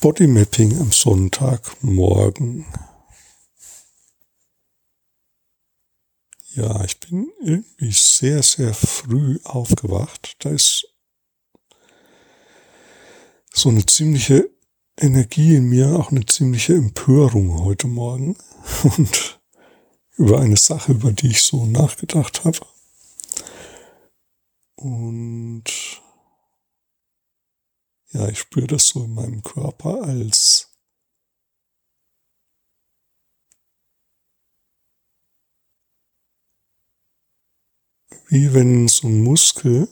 Bodymapping am Sonntagmorgen. Ja, ich bin irgendwie sehr, sehr früh aufgewacht. Da ist so eine ziemliche Energie in mir, auch eine ziemliche Empörung heute Morgen und über eine Sache, über die ich so nachgedacht habe. Und ja, ich spüre das so in meinem Körper als wie wenn so ein Muskel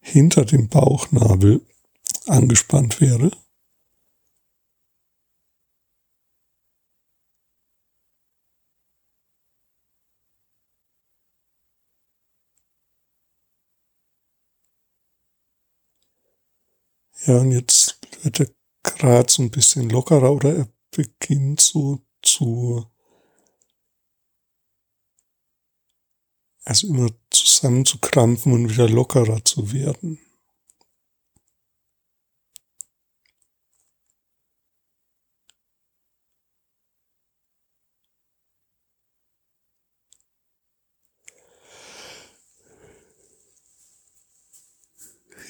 hinter dem Bauchnabel angespannt wäre. Ja, und jetzt wird er gerade so ein bisschen lockerer oder er beginnt so zu, also immer zusammenzukrampfen und wieder lockerer zu werden.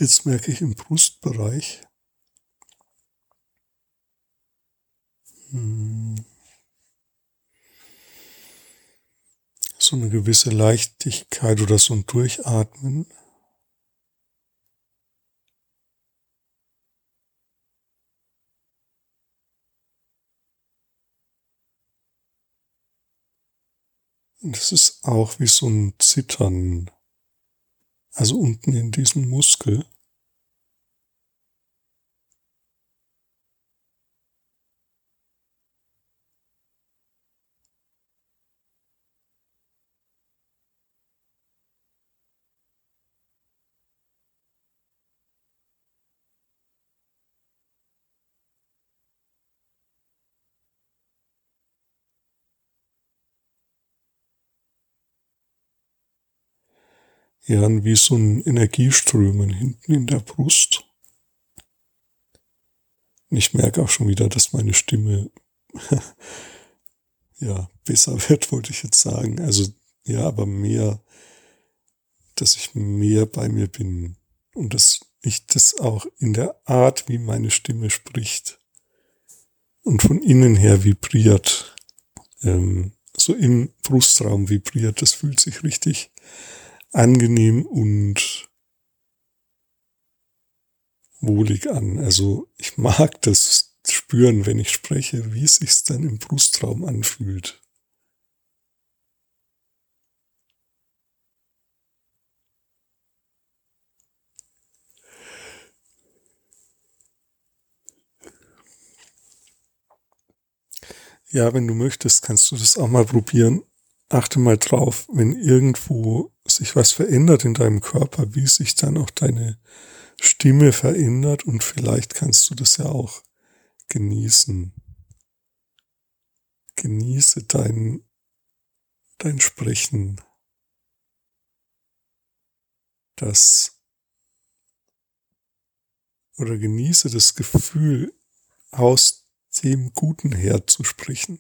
Jetzt merke ich im Brustbereich, hm, so eine gewisse Leichtigkeit oder so ein Durchatmen. Und es ist auch wie so ein Zittern also unten in diesem Muskel. Ja, wie so ein Energieströmen hinten in der Brust. Und ich merke auch schon wieder, dass meine Stimme ja besser wird, wollte ich jetzt sagen. Also ja, aber mehr, dass ich mehr bei mir bin und dass ich das auch in der Art, wie meine Stimme spricht und von innen her vibriert, ähm, so im Brustraum vibriert, das fühlt sich richtig angenehm und wohlig an. Also ich mag das spüren, wenn ich spreche, wie es sich dann im Brustraum anfühlt. Ja, wenn du möchtest, kannst du das auch mal probieren achte mal drauf, wenn irgendwo sich was verändert in deinem Körper, wie sich dann auch deine Stimme verändert und vielleicht kannst du das ja auch genießen. Genieße dein, dein Sprechen. Das oder genieße das Gefühl, aus dem Guten her zu sprechen.